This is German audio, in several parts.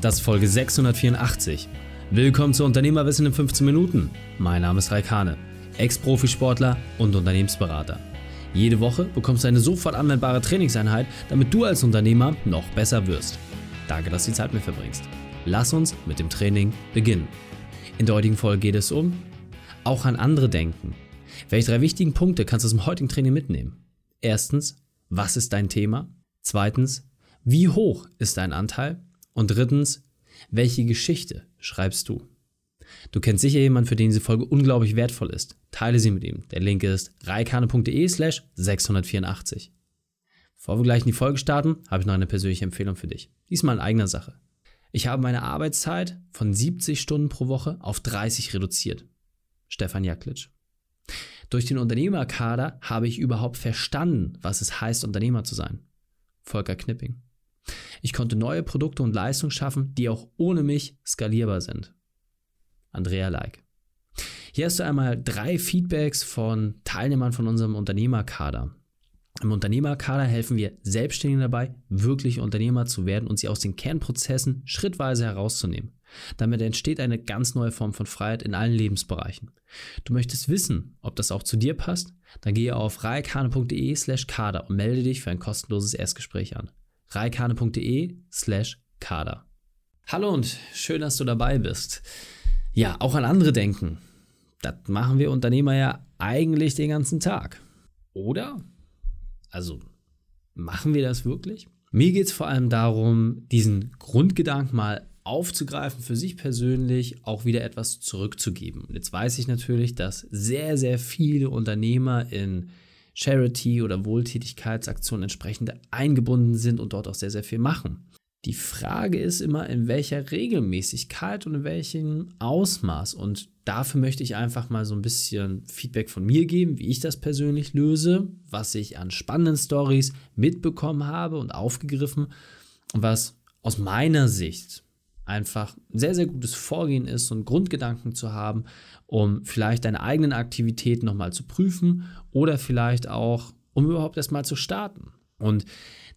Das ist Folge 684. Willkommen zu Unternehmerwissen in 15 Minuten. Mein Name ist Raikane, Ex-Profisportler und Unternehmensberater. Jede Woche bekommst du eine sofort anwendbare Trainingseinheit, damit du als Unternehmer noch besser wirst. Danke, dass du die Zeit mit verbringst. Lass uns mit dem Training beginnen. In der heutigen Folge geht es um auch an andere denken. Welche drei wichtigen Punkte kannst du aus dem heutigen Training mitnehmen? Erstens, was ist dein Thema? Zweitens, wie hoch ist dein Anteil? Und drittens, welche Geschichte schreibst du? Du kennst sicher jemanden, für den diese Folge unglaublich wertvoll ist. Teile sie mit ihm. Der Link ist reikane.de slash 684. Bevor wir gleich in die Folge starten, habe ich noch eine persönliche Empfehlung für dich. Diesmal in eigener Sache. Ich habe meine Arbeitszeit von 70 Stunden pro Woche auf 30 reduziert. Stefan Jaklitsch. Durch den Unternehmerkader habe ich überhaupt verstanden, was es heißt, Unternehmer zu sein. Volker Knipping. Ich konnte neue Produkte und Leistungen schaffen, die auch ohne mich skalierbar sind. Andrea Like. Hier hast du einmal drei Feedbacks von Teilnehmern von unserem Unternehmerkader. Im Unternehmerkader helfen wir Selbstständigen dabei, wirklich Unternehmer zu werden und sie aus den Kernprozessen schrittweise herauszunehmen. Damit entsteht eine ganz neue Form von Freiheit in allen Lebensbereichen. Du möchtest wissen, ob das auch zu dir passt? Dann gehe auf reikane.de slash kader und melde dich für ein kostenloses Erstgespräch an. reikane.de slash kader. Hallo und schön, dass du dabei bist. Ja, auch an andere denken. Das machen wir Unternehmer ja eigentlich den ganzen Tag. Oder? Also, machen wir das wirklich? Mir geht es vor allem darum, diesen Grundgedanken mal aufzugreifen, für sich persönlich auch wieder etwas zurückzugeben. Jetzt weiß ich natürlich, dass sehr, sehr viele Unternehmer in Charity- oder Wohltätigkeitsaktionen entsprechend eingebunden sind und dort auch sehr, sehr viel machen. Die Frage ist immer, in welcher Regelmäßigkeit und in welchem Ausmaß. Und dafür möchte ich einfach mal so ein bisschen Feedback von mir geben, wie ich das persönlich löse, was ich an spannenden Stories mitbekommen habe und aufgegriffen was aus meiner Sicht einfach ein sehr, sehr gutes Vorgehen ist, einen Grundgedanken zu haben, um vielleicht deine eigenen Aktivitäten nochmal zu prüfen oder vielleicht auch, um überhaupt erstmal zu starten. Und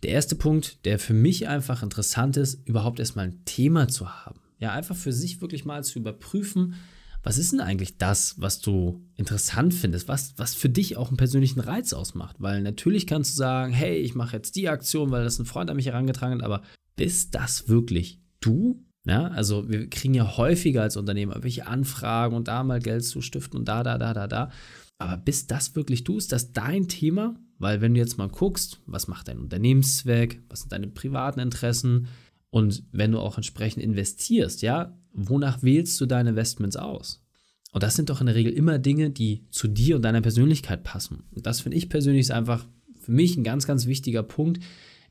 der erste Punkt, der für mich einfach interessant ist, überhaupt erstmal ein Thema zu haben. Ja, einfach für sich wirklich mal zu überprüfen, was ist denn eigentlich das, was du interessant findest, was, was für dich auch einen persönlichen Reiz ausmacht. Weil natürlich kannst du sagen, hey, ich mache jetzt die Aktion, weil das ein Freund an mich herangetragen hat, aber bist das wirklich du? Ja, also wir kriegen ja häufiger als Unternehmer welche Anfragen und da mal Geld zu stiften und da, da, da, da, da. Aber bist das wirklich du? Ist das dein Thema? Weil wenn du jetzt mal guckst, was macht dein Unternehmenszweck, was sind deine privaten Interessen und wenn du auch entsprechend investierst, ja, wonach wählst du deine Investments aus? Und das sind doch in der Regel immer Dinge, die zu dir und deiner Persönlichkeit passen. Und das finde ich persönlich ist einfach für mich ein ganz, ganz wichtiger Punkt,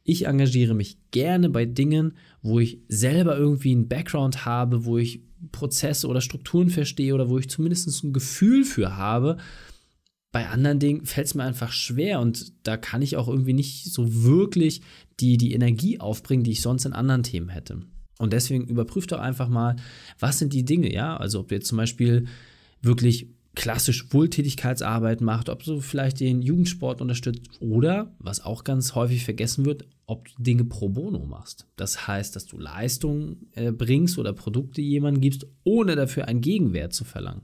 ich engagiere mich gerne bei Dingen, wo ich selber irgendwie einen Background habe, wo ich Prozesse oder Strukturen verstehe oder wo ich zumindest ein Gefühl für habe. Bei anderen Dingen fällt es mir einfach schwer und da kann ich auch irgendwie nicht so wirklich die, die Energie aufbringen, die ich sonst in anderen Themen hätte. Und deswegen überprüft doch einfach mal, was sind die Dinge, ja? Also ob du jetzt zum Beispiel wirklich klassisch Wohltätigkeitsarbeit macht, ob du vielleicht den Jugendsport unterstützt oder, was auch ganz häufig vergessen wird, ob du Dinge pro bono machst. Das heißt, dass du Leistungen äh, bringst oder Produkte jemandem gibst, ohne dafür einen Gegenwert zu verlangen.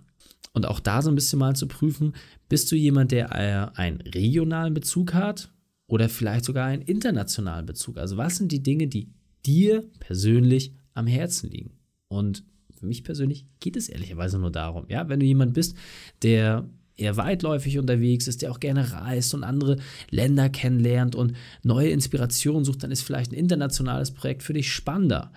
Und auch da so ein bisschen mal zu prüfen, bist du jemand, der äh, einen regionalen Bezug hat oder vielleicht sogar einen internationalen Bezug? Also was sind die Dinge, die dir persönlich am Herzen liegen? Und für mich persönlich geht es ehrlicherweise nur darum, ja, wenn du jemand bist, der eher weitläufig unterwegs ist, der auch gerne reist und andere Länder kennenlernt und neue Inspirationen sucht, dann ist vielleicht ein internationales Projekt für dich spannender.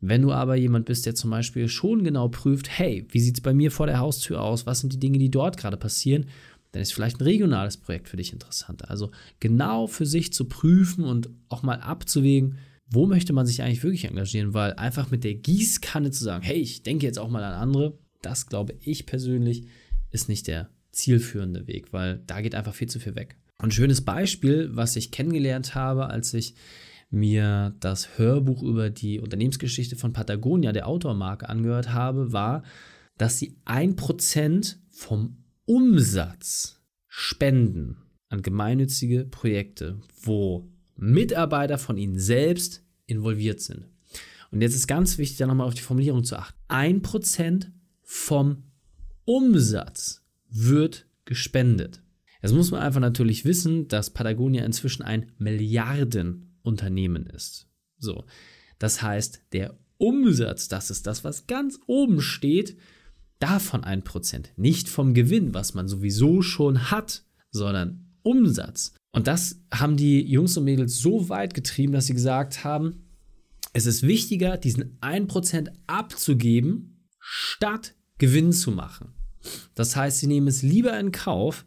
Wenn du aber jemand bist, der zum Beispiel schon genau prüft, hey, wie sieht es bei mir vor der Haustür aus, was sind die Dinge, die dort gerade passieren, dann ist vielleicht ein regionales Projekt für dich interessanter. Also genau für sich zu prüfen und auch mal abzuwägen, wo möchte man sich eigentlich wirklich engagieren? Weil einfach mit der Gießkanne zu sagen, hey, ich denke jetzt auch mal an andere, das glaube ich persönlich ist nicht der zielführende Weg, weil da geht einfach viel zu viel weg. Ein schönes Beispiel, was ich kennengelernt habe, als ich mir das Hörbuch über die Unternehmensgeschichte von Patagonia, der Autormarke, angehört habe, war, dass sie ein Prozent vom Umsatz spenden an gemeinnützige Projekte, wo Mitarbeiter von ihnen selbst involviert sind. Und jetzt ist ganz wichtig, da nochmal auf die Formulierung zu achten. 1% vom Umsatz wird gespendet. Jetzt muss man einfach natürlich wissen, dass Patagonia inzwischen ein Milliardenunternehmen ist. So. Das heißt, der Umsatz, das ist das, was ganz oben steht, davon ein Prozent. Nicht vom Gewinn, was man sowieso schon hat, sondern Umsatz. Und das haben die Jungs und Mädels so weit getrieben, dass sie gesagt haben, es ist wichtiger, diesen 1% abzugeben, statt Gewinn zu machen. Das heißt, sie nehmen es lieber in Kauf,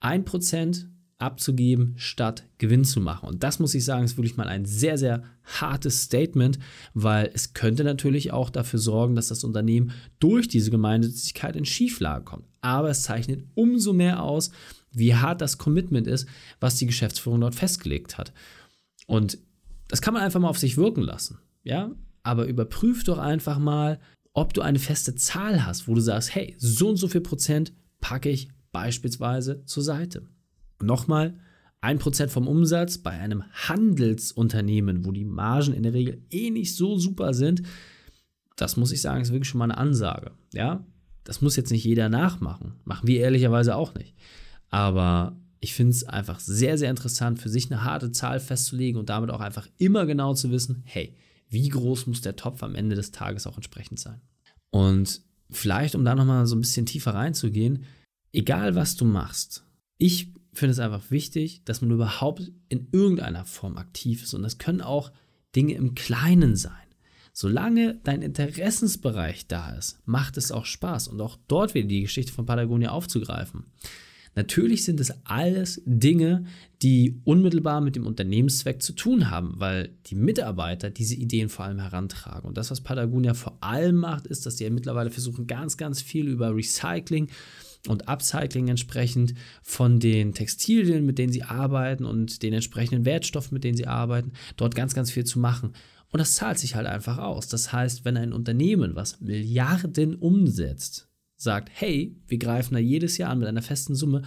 1% abzugeben, statt Gewinn zu machen. Und das muss ich sagen, ist wirklich mal ein sehr, sehr hartes Statement, weil es könnte natürlich auch dafür sorgen, dass das Unternehmen durch diese Gemeinnützigkeit in Schieflage kommt. Aber es zeichnet umso mehr aus, wie hart das Commitment ist, was die Geschäftsführung dort festgelegt hat. Und das kann man einfach mal auf sich wirken lassen. Ja, aber überprüf doch einfach mal, ob du eine feste Zahl hast, wo du sagst, hey, so und so viel Prozent packe ich beispielsweise zur Seite. Nochmal, 1% vom Umsatz bei einem Handelsunternehmen, wo die Margen in der Regel eh nicht so super sind, das muss ich sagen, ist wirklich schon mal eine Ansage. Ja, das muss jetzt nicht jeder nachmachen. Machen wir ehrlicherweise auch nicht. Aber ich finde es einfach sehr, sehr interessant, für sich eine harte Zahl festzulegen und damit auch einfach immer genau zu wissen, hey, wie groß muss der Topf am Ende des Tages auch entsprechend sein? Und vielleicht, um da nochmal so ein bisschen tiefer reinzugehen, egal was du machst, ich finde es einfach wichtig, dass man überhaupt in irgendeiner Form aktiv ist. Und das können auch Dinge im Kleinen sein. Solange dein Interessensbereich da ist, macht es auch Spaß. Und auch dort wieder die Geschichte von Patagonia aufzugreifen. Natürlich sind es alles Dinge, die unmittelbar mit dem Unternehmenszweck zu tun haben, weil die Mitarbeiter diese Ideen vor allem herantragen. Und das, was Patagonia vor allem macht, ist, dass sie ja mittlerweile versuchen, ganz, ganz viel über Recycling und Upcycling entsprechend von den Textilien, mit denen sie arbeiten und den entsprechenden Wertstoffen, mit denen sie arbeiten, dort ganz, ganz viel zu machen. Und das zahlt sich halt einfach aus. Das heißt, wenn ein Unternehmen, was Milliarden umsetzt, sagt, hey, wir greifen da jedes Jahr an mit einer festen Summe,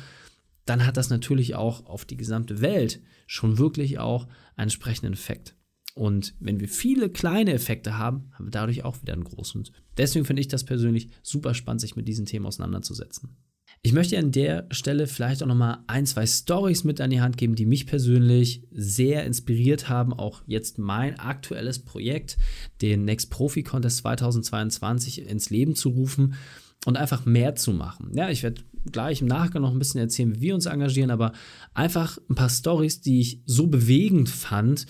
dann hat das natürlich auch auf die gesamte Welt schon wirklich auch einen entsprechenden Effekt. Und wenn wir viele kleine Effekte haben, haben wir dadurch auch wieder einen großen. Und deswegen finde ich das persönlich super spannend, sich mit diesen Themen auseinanderzusetzen. Ich möchte an der Stelle vielleicht auch nochmal ein, zwei Stories mit an die Hand geben, die mich persönlich sehr inspiriert haben, auch jetzt mein aktuelles Projekt, den Next Profi Contest 2022 ins Leben zu rufen und einfach mehr zu machen. Ja, ich werde gleich im Nachgang noch ein bisschen erzählen, wie wir uns engagieren, aber einfach ein paar Stories, die ich so bewegend fand,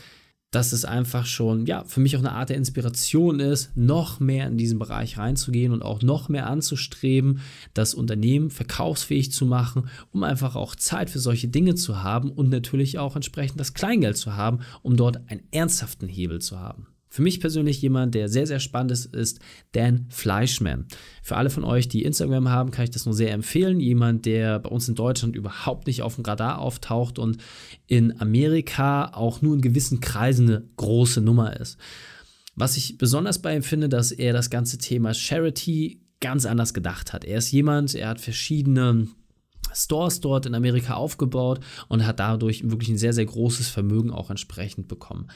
dass es einfach schon, ja, für mich auch eine Art der Inspiration ist, noch mehr in diesen Bereich reinzugehen und auch noch mehr anzustreben, das Unternehmen verkaufsfähig zu machen, um einfach auch Zeit für solche Dinge zu haben und natürlich auch entsprechend das Kleingeld zu haben, um dort einen ernsthaften Hebel zu haben. Für mich persönlich jemand, der sehr, sehr spannend ist, ist Dan Fleischman. Für alle von euch, die Instagram haben, kann ich das nur sehr empfehlen. Jemand, der bei uns in Deutschland überhaupt nicht auf dem Radar auftaucht und in Amerika auch nur in gewissen Kreisen eine große Nummer ist. Was ich besonders bei ihm finde, dass er das ganze Thema Charity ganz anders gedacht hat. Er ist jemand, er hat verschiedene Stores dort in Amerika aufgebaut und hat dadurch wirklich ein sehr, sehr großes Vermögen auch entsprechend bekommen.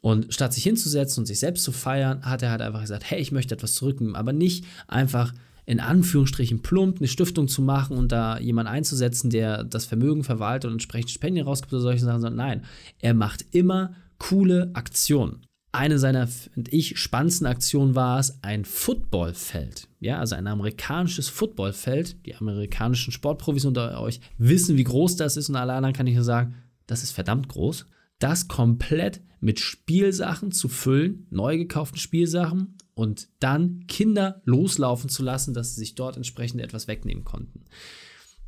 Und statt sich hinzusetzen und sich selbst zu feiern, hat er halt einfach gesagt, hey, ich möchte etwas zurücknehmen, aber nicht einfach in Anführungsstrichen plump eine Stiftung zu machen und da jemanden einzusetzen, der das Vermögen verwaltet und entsprechend Spenden rausgibt oder solche Sachen, sondern nein, er macht immer coole Aktionen. Eine seiner, finde ich, spannendsten Aktionen war es, ein Footballfeld. Ja, also ein amerikanisches Footballfeld. Die amerikanischen Sportprofis unter euch wissen, wie groß das ist und alle anderen kann ich nur sagen, das ist verdammt groß das komplett mit Spielsachen zu füllen, neu gekauften Spielsachen und dann Kinder loslaufen zu lassen, dass sie sich dort entsprechend etwas wegnehmen konnten.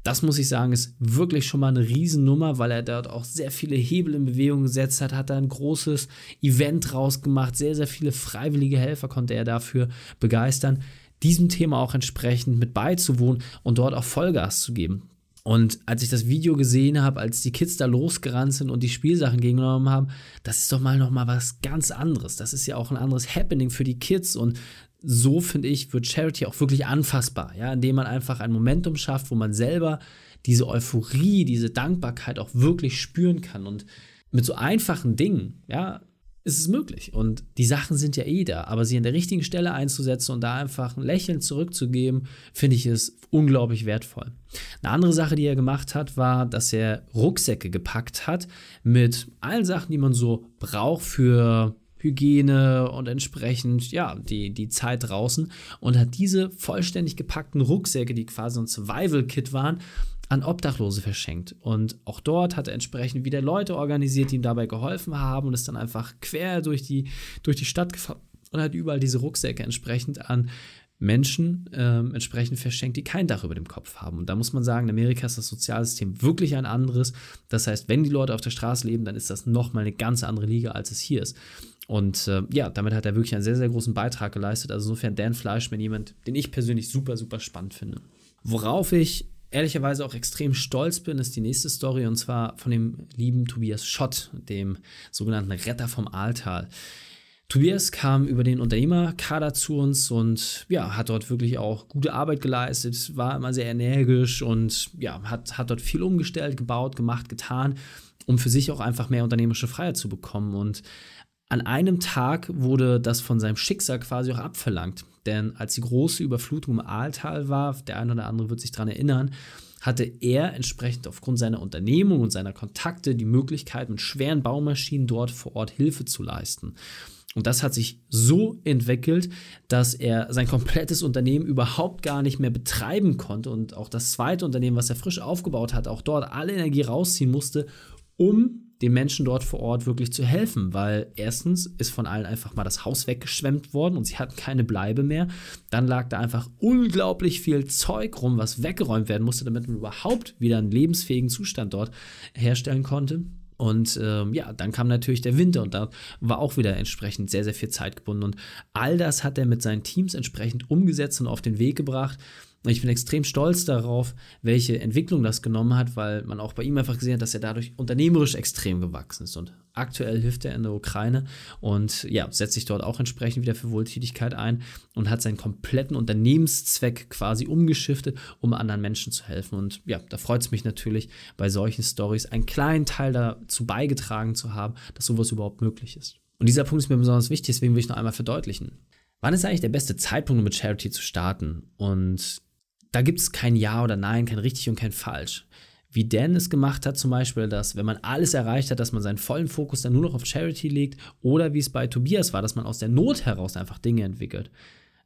Das muss ich sagen, ist wirklich schon mal eine Riesennummer, weil er dort auch sehr viele Hebel in Bewegung gesetzt hat, hat da ein großes Event rausgemacht, sehr, sehr viele freiwillige Helfer konnte er dafür begeistern, diesem Thema auch entsprechend mit beizuwohnen und dort auch Vollgas zu geben. Und als ich das Video gesehen habe, als die Kids da losgerannt sind und die Spielsachen gegengenommen haben, das ist doch mal noch mal was ganz anderes. Das ist ja auch ein anderes Happening für die Kids und so finde ich wird Charity auch wirklich anfassbar, ja, indem man einfach ein Momentum schafft, wo man selber diese Euphorie, diese Dankbarkeit auch wirklich spüren kann und mit so einfachen Dingen, ja, ist es möglich. Und die Sachen sind ja eh da, aber sie an der richtigen Stelle einzusetzen und da einfach ein Lächeln zurückzugeben, finde ich es unglaublich wertvoll. Eine andere Sache, die er gemacht hat, war, dass er Rucksäcke gepackt hat mit allen Sachen, die man so braucht für Hygiene und entsprechend, ja, die, die Zeit draußen und hat diese vollständig gepackten Rucksäcke, die quasi ein Survival-Kit waren, an Obdachlose verschenkt. Und auch dort hat er entsprechend wieder Leute organisiert, die ihm dabei geholfen haben und ist dann einfach quer durch die, durch die Stadt gefahren und hat überall diese Rucksäcke entsprechend an Menschen äh, entsprechend verschenkt, die kein Dach über dem Kopf haben. Und da muss man sagen, in Amerika ist das Sozialsystem wirklich ein anderes. Das heißt, wenn die Leute auf der Straße leben, dann ist das nochmal eine ganz andere Liga, als es hier ist. Und äh, ja, damit hat er wirklich einen sehr, sehr großen Beitrag geleistet. Also insofern Dan Fleischmann jemand, den ich persönlich super, super spannend finde. Worauf ich ehrlicherweise auch extrem stolz bin, ist die nächste Story und zwar von dem lieben Tobias Schott, dem sogenannten Retter vom Aaltal. Tobias kam über den Unternehmerkader zu uns und ja, hat dort wirklich auch gute Arbeit geleistet, war immer sehr energisch und ja, hat, hat dort viel umgestellt, gebaut, gemacht, getan, um für sich auch einfach mehr unternehmerische Freiheit zu bekommen. Und an einem Tag wurde das von seinem Schicksal quasi auch abverlangt. Denn als die große Überflutung im Aaltal war, der eine oder andere wird sich daran erinnern, hatte er entsprechend aufgrund seiner Unternehmung und seiner Kontakte die Möglichkeit, mit schweren Baumaschinen dort vor Ort Hilfe zu leisten. Und das hat sich so entwickelt, dass er sein komplettes Unternehmen überhaupt gar nicht mehr betreiben konnte und auch das zweite Unternehmen, was er frisch aufgebaut hat, auch dort alle Energie rausziehen musste, um den Menschen dort vor Ort wirklich zu helfen, weil erstens ist von allen einfach mal das Haus weggeschwemmt worden und sie hatten keine Bleibe mehr. Dann lag da einfach unglaublich viel Zeug rum, was weggeräumt werden musste, damit man überhaupt wieder einen lebensfähigen Zustand dort herstellen konnte. Und ähm, ja, dann kam natürlich der Winter und da war auch wieder entsprechend sehr, sehr viel Zeit gebunden. Und all das hat er mit seinen Teams entsprechend umgesetzt und auf den Weg gebracht. Ich bin extrem stolz darauf, welche Entwicklung das genommen hat, weil man auch bei ihm einfach gesehen hat, dass er dadurch unternehmerisch extrem gewachsen ist. Und aktuell hilft er in der Ukraine und ja, setzt sich dort auch entsprechend wieder für Wohltätigkeit ein und hat seinen kompletten Unternehmenszweck quasi umgeschiftet, um anderen Menschen zu helfen. Und ja, da freut es mich natürlich, bei solchen Stories einen kleinen Teil dazu beigetragen zu haben, dass sowas überhaupt möglich ist. Und dieser Punkt ist mir besonders wichtig, deswegen will ich noch einmal verdeutlichen. Wann ist eigentlich der beste Zeitpunkt, um mit Charity zu starten? Und da gibt es kein Ja oder Nein, kein richtig und kein falsch. Wie Dan es gemacht hat, zum Beispiel, dass, wenn man alles erreicht hat, dass man seinen vollen Fokus dann nur noch auf Charity legt, oder wie es bei Tobias war, dass man aus der Not heraus einfach Dinge entwickelt.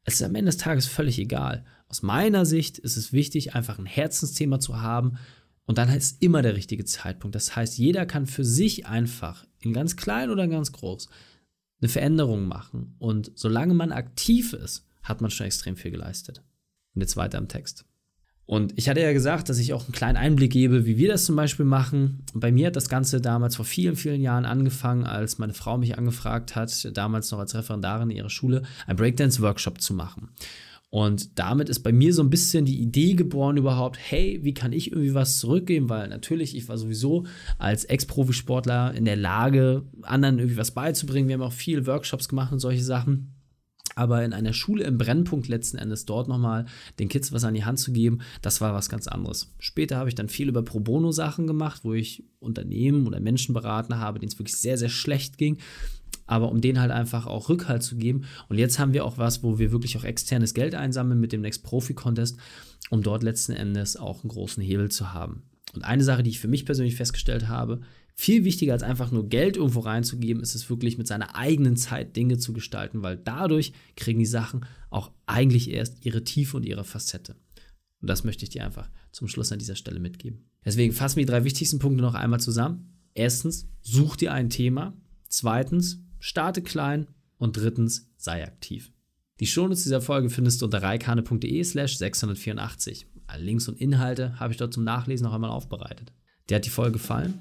Es ist am Ende des Tages völlig egal. Aus meiner Sicht ist es wichtig, einfach ein Herzensthema zu haben und dann ist immer der richtige Zeitpunkt. Das heißt, jeder kann für sich einfach, in ganz klein oder ganz groß, eine Veränderung machen. Und solange man aktiv ist, hat man schon extrem viel geleistet. Und jetzt weiter im Text. Und ich hatte ja gesagt, dass ich auch einen kleinen Einblick gebe, wie wir das zum Beispiel machen. bei mir hat das Ganze damals vor vielen, vielen Jahren angefangen, als meine Frau mich angefragt hat, damals noch als Referendarin in ihrer Schule, einen Breakdance-Workshop zu machen. Und damit ist bei mir so ein bisschen die Idee geboren überhaupt, hey, wie kann ich irgendwie was zurückgeben? Weil natürlich, ich war sowieso als Ex-Profisportler in der Lage, anderen irgendwie was beizubringen. Wir haben auch viele Workshops gemacht und solche Sachen aber in einer Schule im Brennpunkt letzten Endes dort nochmal den Kids was an die Hand zu geben, das war was ganz anderes. Später habe ich dann viel über Pro Bono Sachen gemacht, wo ich Unternehmen oder Menschen beraten habe, denen es wirklich sehr, sehr schlecht ging. Aber um denen halt einfach auch Rückhalt zu geben. Und jetzt haben wir auch was, wo wir wirklich auch externes Geld einsammeln mit dem Next Profi Contest, um dort letzten Endes auch einen großen Hebel zu haben. Und eine Sache, die ich für mich persönlich festgestellt habe, viel wichtiger als einfach nur Geld irgendwo reinzugeben, ist es wirklich mit seiner eigenen Zeit Dinge zu gestalten, weil dadurch kriegen die Sachen auch eigentlich erst ihre Tiefe und ihre Facette. Und das möchte ich dir einfach zum Schluss an dieser Stelle mitgeben. Deswegen fassen wir die drei wichtigsten Punkte noch einmal zusammen. Erstens, such dir ein Thema. Zweitens, starte klein. Und drittens, sei aktiv. Die Shownotes dieser Folge findest du unter reikane.de slash 684. Alle Links und Inhalte habe ich dort zum Nachlesen noch einmal aufbereitet. Dir hat die Folge gefallen?